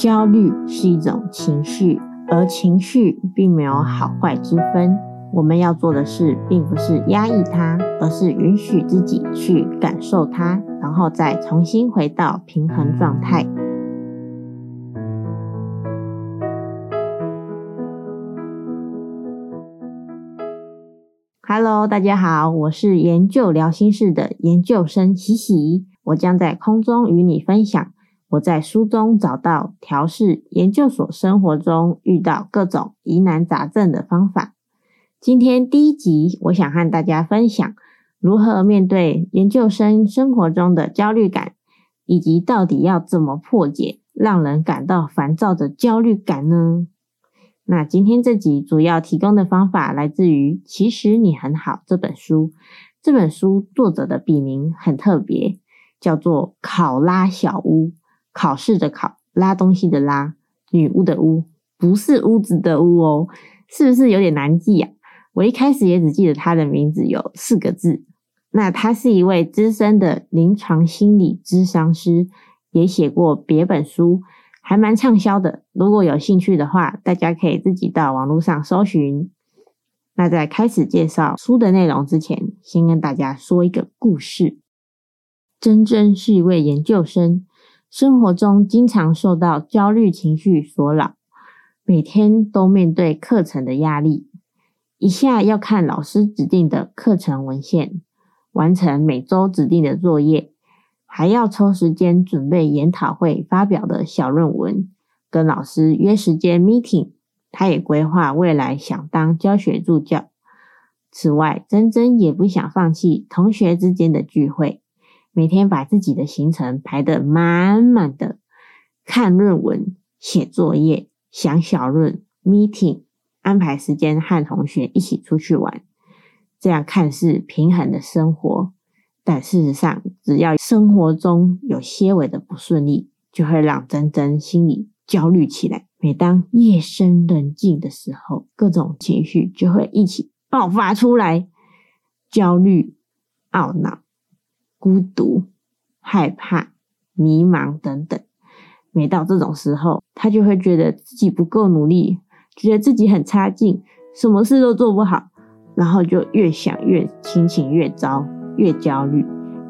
焦虑是一种情绪，而情绪并没有好坏之分。我们要做的事，并不是压抑它，而是允许自己去感受它，然后再重新回到平衡状态。Hello，大家好，我是研究疗心事的研究生喜喜，我将在空中与你分享。我在书中找到调试研究所生活中遇到各种疑难杂症的方法。今天第一集，我想和大家分享如何面对研究生生活中的焦虑感，以及到底要怎么破解让人感到烦躁的焦虑感呢？那今天这集主要提供的方法来自于《其实你很好》这本书。这本书作者的笔名很特别，叫做考拉小屋。考试的考，拉东西的拉，女巫的巫，不是屋子的屋哦，是不是有点难记啊？我一开始也只记得他的名字有四个字。那他是一位资深的临床心理咨商师，也写过别本书，还蛮畅销的。如果有兴趣的话，大家可以自己到网络上搜寻。那在开始介绍书的内容之前，先跟大家说一个故事。珍珍是一位研究生。生活中经常受到焦虑情绪所扰，每天都面对课程的压力，一下要看老师指定的课程文献，完成每周指定的作业，还要抽时间准备研讨会发表的小论文，跟老师约时间 meeting。他也规划未来想当教学助教。此外，珍珍也不想放弃同学之间的聚会。每天把自己的行程排得满满的，看论文、写作业、想小论、meeting，安排时间和同学一起出去玩，这样看似平衡的生活，但事实上，只要生活中有些微的不顺利，就会让珍珍心里焦虑起来。每当夜深人静的时候，各种情绪就会一起爆发出来，焦虑、懊恼。孤独、害怕、迷茫等等，每到这种时候，他就会觉得自己不够努力，觉得自己很差劲，什么事都做不好，然后就越想越心情越糟，越焦虑。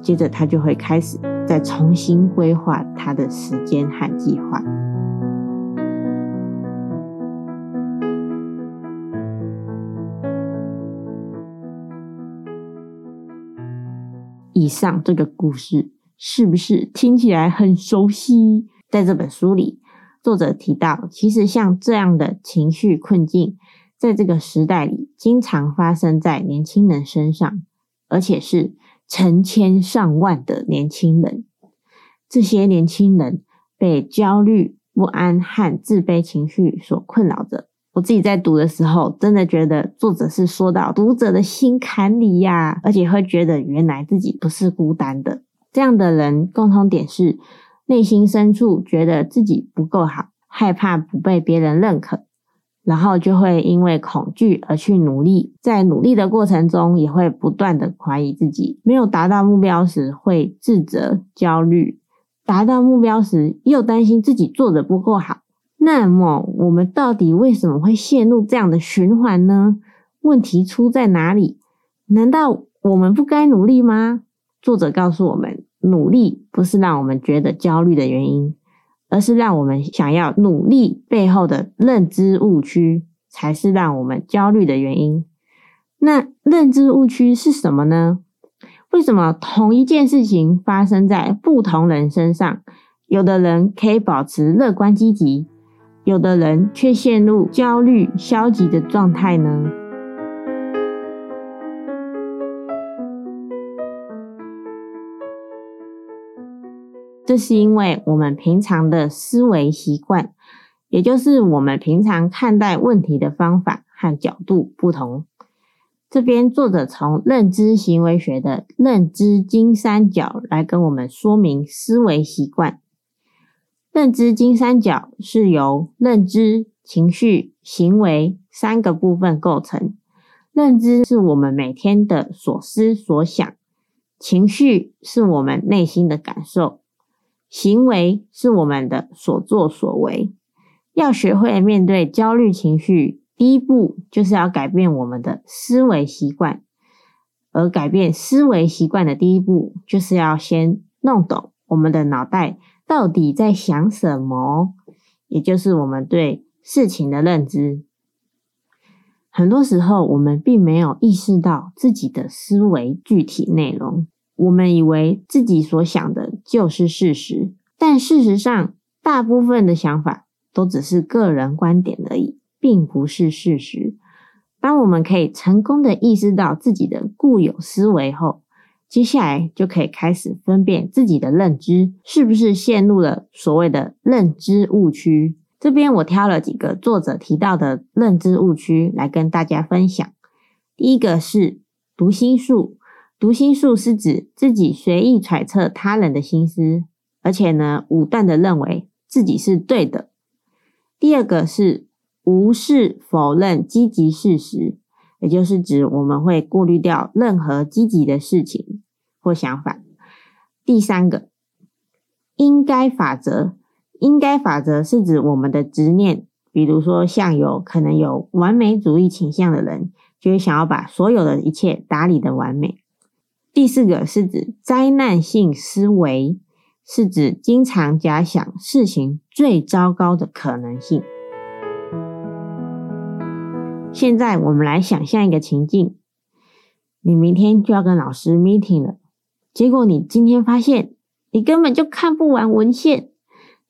接着他就会开始再重新规划他的时间和计划。以上这个故事是不是听起来很熟悉？在这本书里，作者提到，其实像这样的情绪困境，在这个时代里，经常发生在年轻人身上，而且是成千上万的年轻人。这些年轻人被焦虑、不安和自卑情绪所困扰着。我自己在读的时候，真的觉得作者是说到读者的心坎里呀，而且会觉得原来自己不是孤单的。这样的人共同点是，内心深处觉得自己不够好，害怕不被别人认可，然后就会因为恐惧而去努力，在努力的过程中也会不断的怀疑自己，没有达到目标时会自责、焦虑，达到目标时又担心自己做的不够好。那么，我们到底为什么会陷入这样的循环呢？问题出在哪里？难道我们不该努力吗？作者告诉我们，努力不是让我们觉得焦虑的原因，而是让我们想要努力背后的认知误区，才是让我们焦虑的原因。那认知误区是什么呢？为什么同一件事情发生在不同人身上，有的人可以保持乐观积极？有的人却陷入焦虑、消极的状态呢？这是因为我们平常的思维习惯，也就是我们平常看待问题的方法和角度不同。这边作者从认知行为学的认知金三角来跟我们说明思维习惯。认知金三角是由认知、情绪、行为三个部分构成。认知是我们每天的所思所想，情绪是我们内心的感受，行为是我们的所作所为。要学会面对焦虑情绪，第一步就是要改变我们的思维习惯。而改变思维习惯的第一步，就是要先弄懂我们的脑袋到底在想什么，也就是我们对事情的认知。很多时候，我们并没有意识到自己的思维具体内容。我们以为自己所想的就是事实，但事实上，大部分的想法都只是个人观点而已，并不是事实。当我们可以成功的意识到自己的固有思维后，接下来就可以开始分辨自己的认知是不是陷入了所谓的认知误区。这边我挑了几个作者提到的认知误区来跟大家分享。第一个是读心术。读心术是指自己随意揣测他人的心思，而且呢，武断的认为自己是对的。第二个是无视否认积极事实，也就是指我们会过滤掉任何积极的事情或想法。第三个，应该法则，应该法则是指我们的执念，比如说像有可能有完美主义倾向的人，就会想要把所有的一切打理得完美。第四个是指灾难性思维，是指经常假想事情最糟糕的可能性。现在我们来想象一个情境：你明天就要跟老师 meeting 了，结果你今天发现你根本就看不完文献，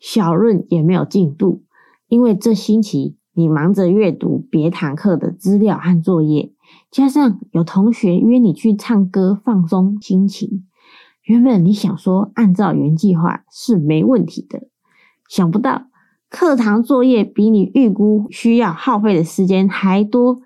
小论也没有进度，因为这星期你忙着阅读别堂课的资料和作业。加上有同学约你去唱歌放松心情，原本你想说按照原计划是没问题的，想不到课堂作业比你预估需要耗费的时间还多，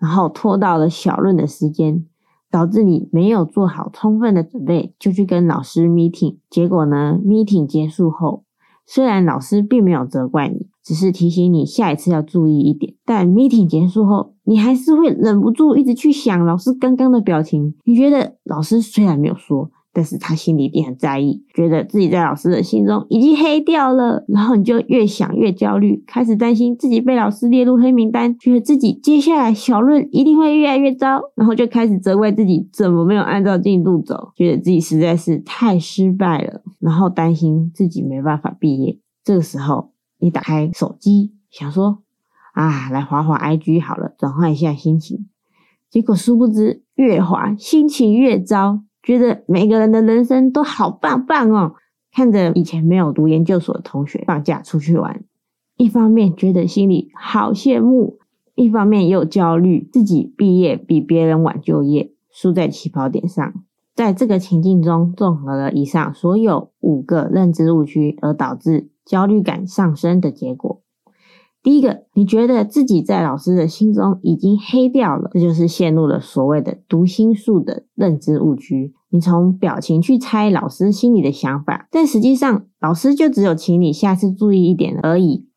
然后拖到了小论的时间，导致你没有做好充分的准备就去跟老师 meeting，结果呢，meeting 结束后，虽然老师并没有责怪你。只是提醒你下一次要注意一点，但 meeting 结束后，你还是会忍不住一直去想老师刚刚的表情。你觉得老师虽然没有说，但是他心里一定很在意，觉得自己在老师的心中已经黑掉了。然后你就越想越焦虑，开始担心自己被老师列入黑名单，觉得自己接下来小论一定会越来越糟，然后就开始责怪自己怎么没有按照进度走，觉得自己实在是太失败了，然后担心自己没办法毕业。这个时候。你打开手机，想说啊，来滑滑 IG 好了，转换一下心情。结果殊不知，越滑心情越糟，觉得每个人的人生都好棒棒哦。看着以前没有读研究所的同学放假出去玩，一方面觉得心里好羡慕，一方面又焦虑自己毕业比别人晚就业，输在起跑点上。在这个情境中，综合了以上所有五个认知误区，而导致焦虑感上升的结果。第一个，你觉得自己在老师的心中已经黑掉了，这就是陷入了所谓的读心术的认知误区。你从表情去猜老师心里的想法，但实际上老师就只有请你下次注意一点而已。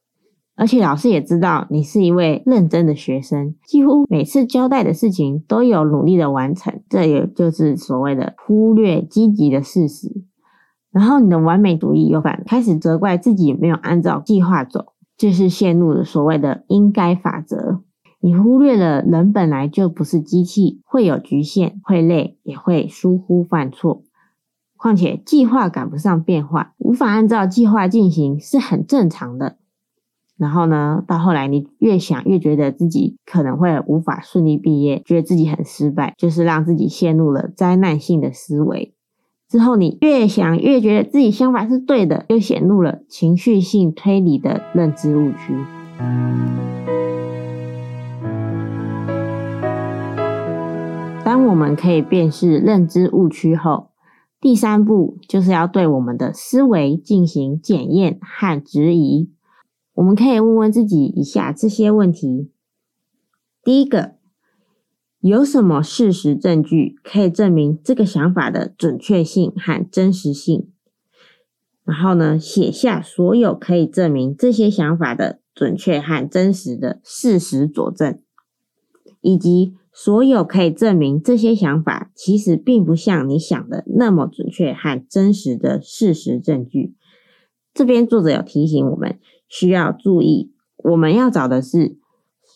而且老师也知道你是一位认真的学生，几乎每次交代的事情都有努力的完成，这也就是所谓的忽略积极的事实。然后你的完美主义又反开始责怪自己没有按照计划走，就是陷入了所谓的应该法则。你忽略了人本来就不是机器，会有局限，会累，也会疏忽犯错。况且计划赶不上变化，无法按照计划进行是很正常的。然后呢，到后来你越想越觉得自己可能会无法顺利毕业，觉得自己很失败，就是让自己陷入了灾难性的思维。之后你越想越觉得自己想法是对的，又陷入了情绪性推理的认知误区。当我们可以辨识认知误区后，第三步就是要对我们的思维进行检验和质疑。我们可以问问自己以下这些问题：第一个，有什么事实证据可以证明这个想法的准确性和真实性？然后呢，写下所有可以证明这些想法的准确和真实的事实佐证，以及所有可以证明这些想法其实并不像你想的那么准确和真实的事实证据。这边作者有提醒我们，需要注意，我们要找的是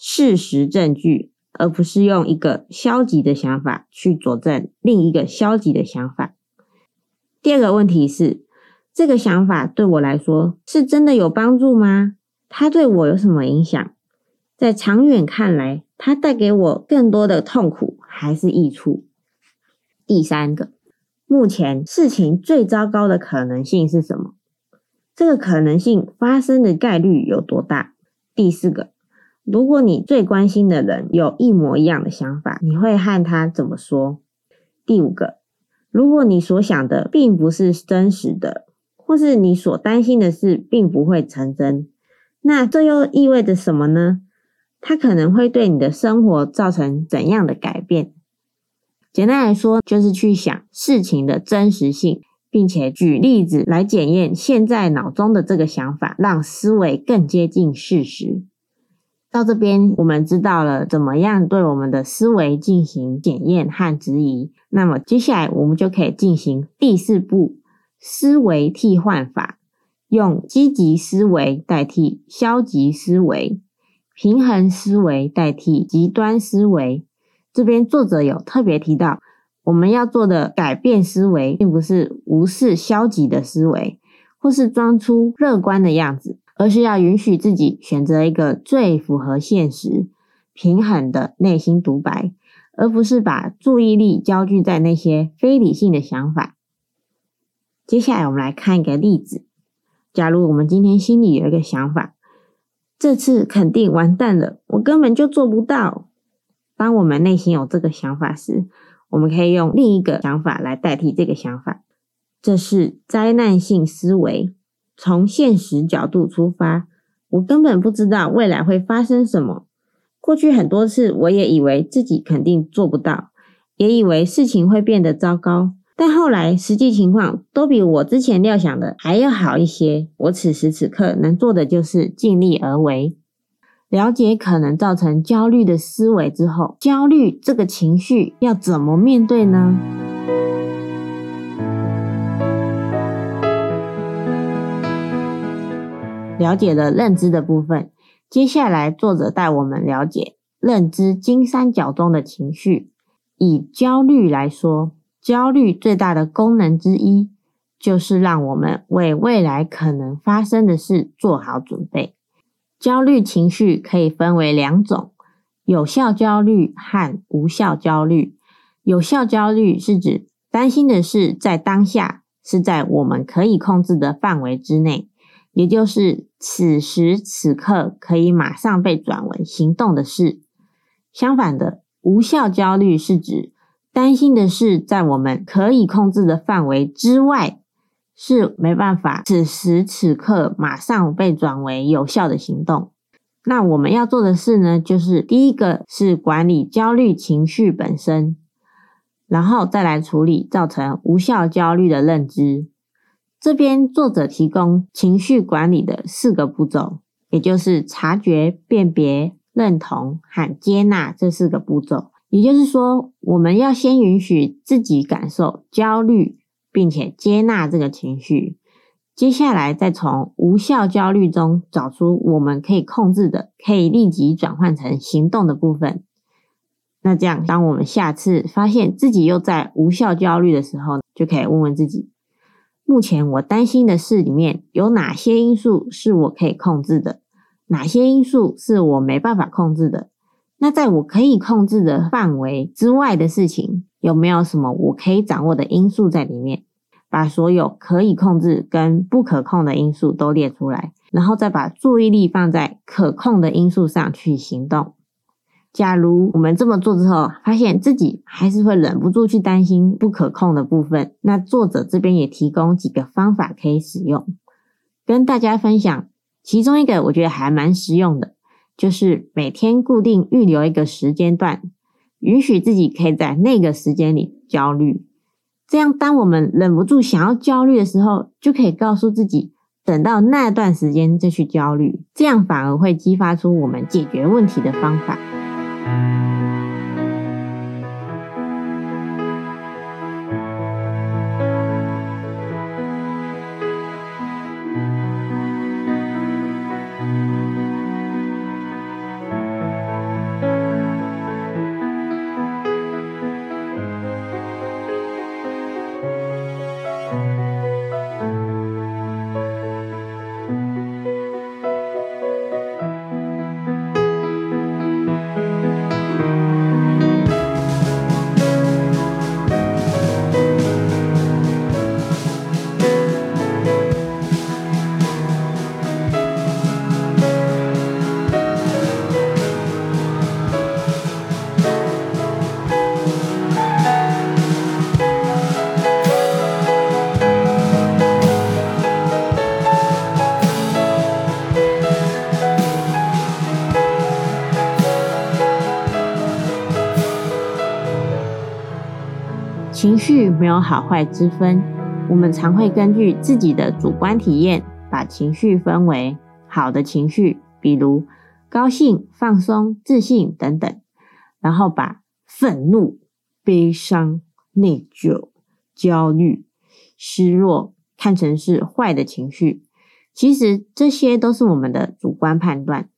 事实证据，而不是用一个消极的想法去佐证另一个消极的想法。第二个问题是，这个想法对我来说是真的有帮助吗？它对我有什么影响？在长远看来，它带给我更多的痛苦还是益处？第三个，目前事情最糟糕的可能性是什么？这个可能性发生的概率有多大？第四个，如果你最关心的人有一模一样的想法，你会和他怎么说？第五个，如果你所想的并不是真实的，或是你所担心的事并不会成真，那这又意味着什么呢？它可能会对你的生活造成怎样的改变？简单来说，就是去想事情的真实性，并且举例子来检验现在脑中的这个想法，让思维更接近事实。到这边，我们知道了怎么样对我们的思维进行检验和质疑。那么，接下来我们就可以进行第四步思维替换法，用积极思维代替消极思维，平衡思维代替极端思维。这边作者有特别提到，我们要做的改变思维，并不是无视消极的思维，或是装出乐观的样子，而是要允许自己选择一个最符合现实、平衡的内心独白，而不是把注意力焦聚在那些非理性的想法。接下来，我们来看一个例子：假如我们今天心里有一个想法，这次肯定完蛋了，我根本就做不到。当我们内心有这个想法时，我们可以用另一个想法来代替这个想法。这是灾难性思维，从现实角度出发，我根本不知道未来会发生什么。过去很多次，我也以为自己肯定做不到，也以为事情会变得糟糕。但后来实际情况都比我之前料想的还要好一些。我此时此刻能做的就是尽力而为。了解可能造成焦虑的思维之后，焦虑这个情绪要怎么面对呢？了解了认知的部分，接下来作者带我们了解认知金三角中的情绪。以焦虑来说，焦虑最大的功能之一，就是让我们为未来可能发生的事做好准备。焦虑情绪可以分为两种：有效焦虑和无效焦虑。有效焦虑是指担心的事在当下是在我们可以控制的范围之内，也就是此时此刻可以马上被转为行动的事。相反的，无效焦虑是指担心的事在我们可以控制的范围之外。是没办法，此时此刻马上被转为有效的行动。那我们要做的事呢，就是第一个是管理焦虑情绪本身，然后再来处理造成无效焦虑的认知。这边作者提供情绪管理的四个步骤，也就是察觉、辨别、认同和接纳这四个步骤。也就是说，我们要先允许自己感受焦虑。并且接纳这个情绪，接下来再从无效焦虑中找出我们可以控制的、可以立即转换成行动的部分。那这样，当我们下次发现自己又在无效焦虑的时候，就可以问问自己：目前我担心的事里面有哪些因素是我可以控制的？哪些因素是我没办法控制的？那在我可以控制的范围之外的事情，有没有什么我可以掌握的因素在里面？把所有可以控制跟不可控的因素都列出来，然后再把注意力放在可控的因素上去行动。假如我们这么做之后，发现自己还是会忍不住去担心不可控的部分，那作者这边也提供几个方法可以使用，跟大家分享。其中一个我觉得还蛮实用的，就是每天固定预留一个时间段，允许自己可以在那个时间里焦虑。这样，当我们忍不住想要焦虑的时候，就可以告诉自己，等到那段时间再去焦虑，这样反而会激发出我们解决问题的方法。情没有好坏之分，我们常会根据自己的主观体验，把情绪分为好的情绪，比如高兴、放松、自信等等，然后把愤怒、悲伤、内疚、焦虑、失落看成是坏的情绪。其实这些都是我们的主观判断。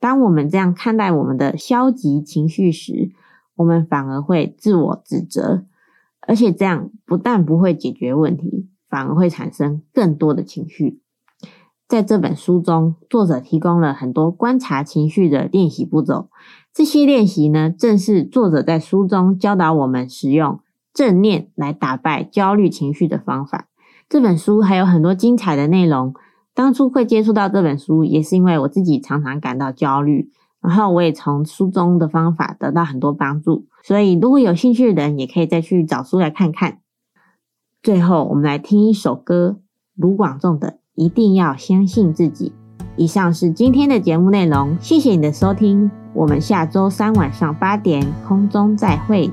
当我们这样看待我们的消极情绪时，我们反而会自我指责，而且这样不但不会解决问题，反而会产生更多的情绪。在这本书中，作者提供了很多观察情绪的练习步骤。这些练习呢，正是作者在书中教导我们使用正念来打败焦虑情绪的方法。这本书还有很多精彩的内容。当初会接触到这本书，也是因为我自己常常感到焦虑。然后我也从书中的方法得到很多帮助，所以如果有兴趣的人，也可以再去找书来看看。最后，我们来听一首歌，卢广仲的《一定要相信自己》。以上是今天的节目内容，谢谢你的收听，我们下周三晚上八点空中再会。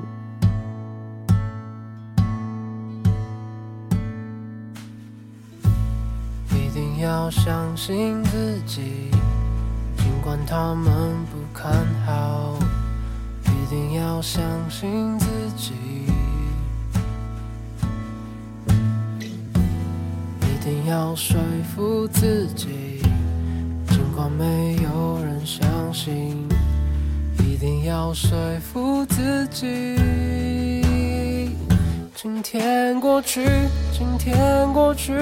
一定要相信自己。尽管他们不看好，一定要相信自己，一定要说服自己。尽管没有人相信，一定要说服自己。今天过去，今天过去，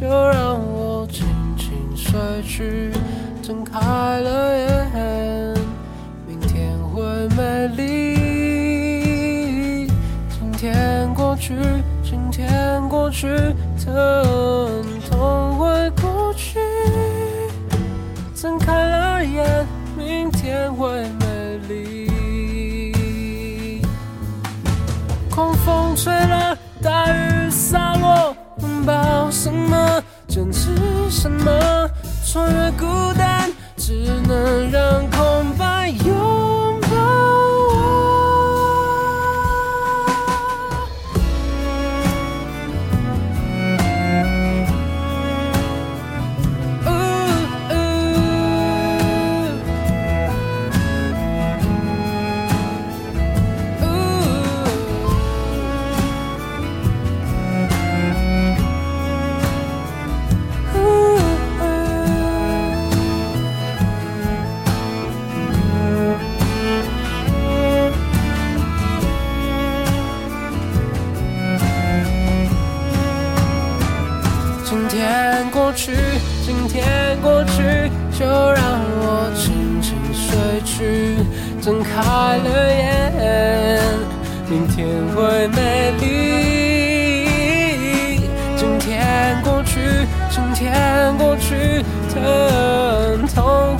就让我轻轻睡去。睁开了眼，美丽。今天过去，今天过去，疼痛会过去。睁开了眼，明天会美丽。狂风吹了，大雨洒落，拥抱什么？坚持什么？穿越去，今天过去，疼痛。